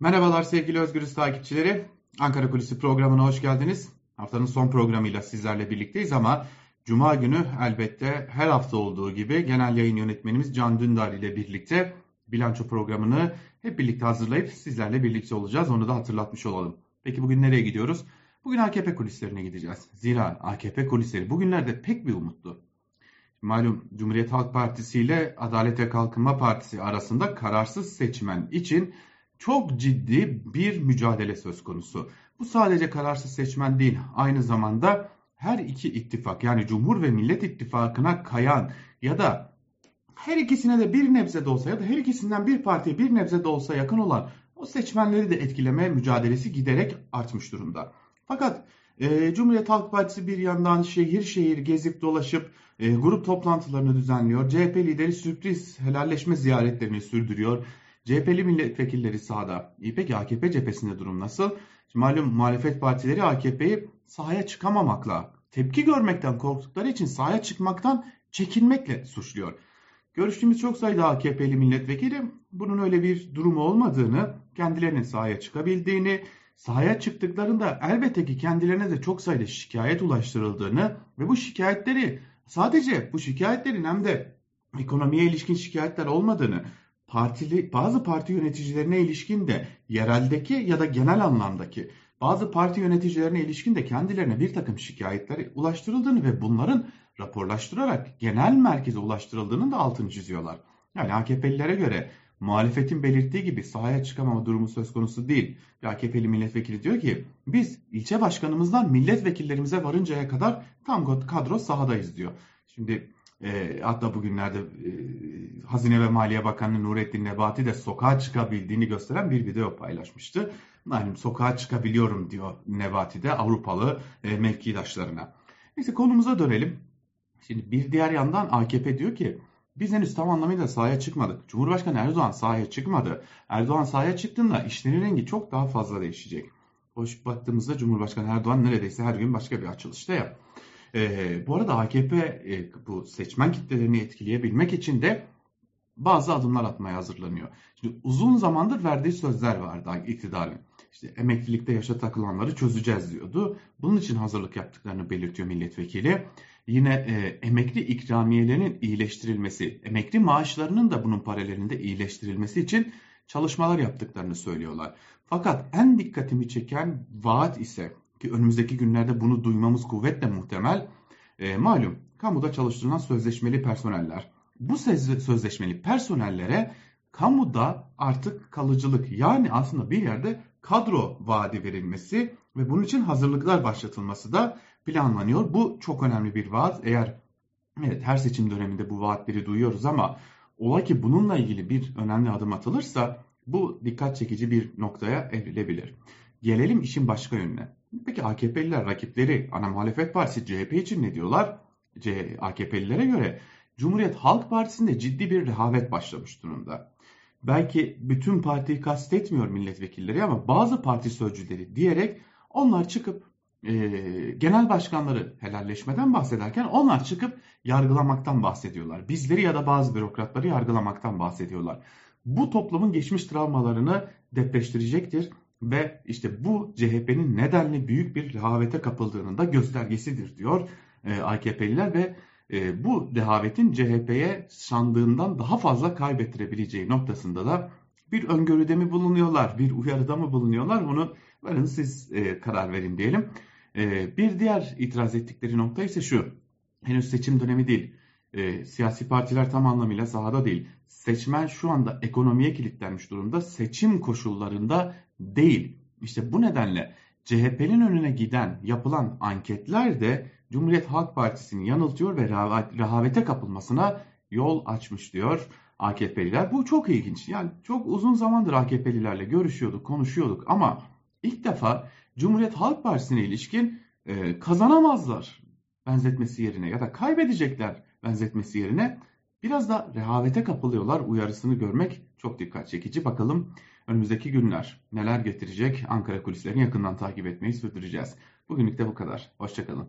Merhabalar sevgili Özgürüz takipçileri. Ankara Kulisi programına hoş geldiniz. Haftanın son programıyla sizlerle birlikteyiz ama Cuma günü elbette her hafta olduğu gibi genel yayın yönetmenimiz Can Dündar ile birlikte bilanço programını hep birlikte hazırlayıp sizlerle birlikte olacağız. Onu da hatırlatmış olalım. Peki bugün nereye gidiyoruz? Bugün AKP kulislerine gideceğiz. Zira AKP kulisleri bugünlerde pek bir umutlu. Malum Cumhuriyet Halk Partisi ile Adalet ve Kalkınma Partisi arasında kararsız seçmen için çok ciddi bir mücadele söz konusu. Bu sadece kararsız seçmen değil, aynı zamanda her iki ittifak yani Cumhur ve Millet İttifakı'na kayan ya da her ikisine de bir nebze de olsa ya da her ikisinden bir partiye bir nebze de olsa yakın olan o seçmenleri de etkileme mücadelesi giderek artmış durumda. Fakat e, Cumhuriyet Halk Partisi bir yandan şehir şehir gezip dolaşıp e, grup toplantılarını düzenliyor. CHP lideri sürpriz helalleşme ziyaretlerini sürdürüyor. CHP'li milletvekilleri sahada. İyi peki AKP cephesinde durum nasıl? Şimdi malum muhalefet partileri AKP'yi sahaya çıkamamakla, tepki görmekten korktukları için sahaya çıkmaktan çekinmekle suçluyor. Görüştüğümüz çok sayıda AKP'li milletvekili bunun öyle bir durumu olmadığını, kendilerinin sahaya çıkabildiğini, sahaya çıktıklarında elbette ki kendilerine de çok sayıda şikayet ulaştırıldığını ve bu şikayetleri sadece bu şikayetlerin hem de ekonomiye ilişkin şikayetler olmadığını, partili bazı parti yöneticilerine ilişkin de yereldeki ya da genel anlamdaki bazı parti yöneticilerine ilişkin de kendilerine bir takım şikayetler ulaştırıldığını ve bunların raporlaştırarak genel merkeze ulaştırıldığının da altını çiziyorlar. Yani AKP'lilere göre muhalefetin belirttiği gibi sahaya çıkamama durumu söz konusu değil. Bir AKP'li milletvekili diyor ki biz ilçe başkanımızdan milletvekillerimize varıncaya kadar tam kadro sahadayız diyor. Şimdi e, hatta bugünlerde e, Hazine ve Maliye Bakanı Nurettin Nebati de sokağa çıkabildiğini gösteren bir video paylaşmıştı. Yani sokağa çıkabiliyorum diyor Nebati de Avrupalı e, mevkidaşlarına. Neyse konumuza dönelim. Şimdi bir diğer yandan AKP diyor ki biz henüz tam anlamıyla sahaya çıkmadık. Cumhurbaşkanı Erdoğan sahaya çıkmadı. Erdoğan sahaya çıktığında işlerin rengi çok daha fazla değişecek. Hoş baktığımızda Cumhurbaşkanı Erdoğan neredeyse her gün başka bir açılışta ya. Ee, bu arada AKP e, bu seçmen kitlelerini etkileyebilmek için de bazı adımlar atmaya hazırlanıyor. Şimdi uzun zamandır verdiği sözler vardı iktidarın. İşte emeklilikte yaşa takılanları çözeceğiz diyordu. Bunun için hazırlık yaptıklarını belirtiyor milletvekili. Yine e, emekli ikramiyelerinin iyileştirilmesi, emekli maaşlarının da bunun paralelinde iyileştirilmesi için çalışmalar yaptıklarını söylüyorlar. Fakat en dikkatimi çeken vaat ise ki önümüzdeki günlerde bunu duymamız kuvvetle muhtemel. E, malum kamuda çalıştırılan sözleşmeli personeller. Bu sözleşmeli personellere kamuda artık kalıcılık yani aslında bir yerde kadro vaadi verilmesi ve bunun için hazırlıklar başlatılması da planlanıyor. Bu çok önemli bir vaat. Eğer evet her seçim döneminde bu vaatleri duyuyoruz ama ola ki bununla ilgili bir önemli adım atılırsa bu dikkat çekici bir noktaya evrilebilir. Gelelim işin başka yönüne. Peki AKP'liler rakipleri ana muhalefet partisi CHP için ne diyorlar? C AKP'lilere göre Cumhuriyet Halk Partisi'nde ciddi bir rehavet başlamış durumda. Belki bütün partiyi kastetmiyor milletvekilleri ama bazı parti sözcüleri diyerek onlar çıkıp e, genel başkanları helalleşmeden bahsederken onlar çıkıp yargılamaktan bahsediyorlar. Bizleri ya da bazı bürokratları yargılamaktan bahsediyorlar. Bu toplumun geçmiş travmalarını depreştirecektir ve işte bu CHP'nin nedenli büyük bir rehavete kapıldığının da göstergesidir diyor e, AKP'liler ve e, bu rehavetin CHP'ye sandığından daha fazla kaybettirebileceği noktasında da bir öngörüde mi bulunuyorlar, bir uyarıda mı bulunuyorlar? Bunu varın siz e, karar verin diyelim. Bir diğer itiraz ettikleri nokta ise şu, henüz seçim dönemi değil, siyasi partiler tam anlamıyla sahada değil. Seçmen şu anda ekonomiye kilitlenmiş durumda, seçim koşullarında değil. İşte bu nedenle CHP'nin önüne giden yapılan anketler de Cumhuriyet Halk Partisi'ni yanıltıyor ve rehavete kapılmasına yol açmış diyor AKP'liler. Bu çok ilginç. Yani çok uzun zamandır AKP'lilerle görüşüyorduk, konuşuyorduk ama ilk defa Cumhuriyet Halk Partisi'ne ilişkin e, kazanamazlar benzetmesi yerine ya da kaybedecekler benzetmesi yerine biraz da rehavete kapılıyorlar uyarısını görmek çok dikkat çekici. Bakalım önümüzdeki günler neler getirecek Ankara kulislerini yakından takip etmeyi sürdüreceğiz. Bugünlük de bu kadar. Hoşçakalın.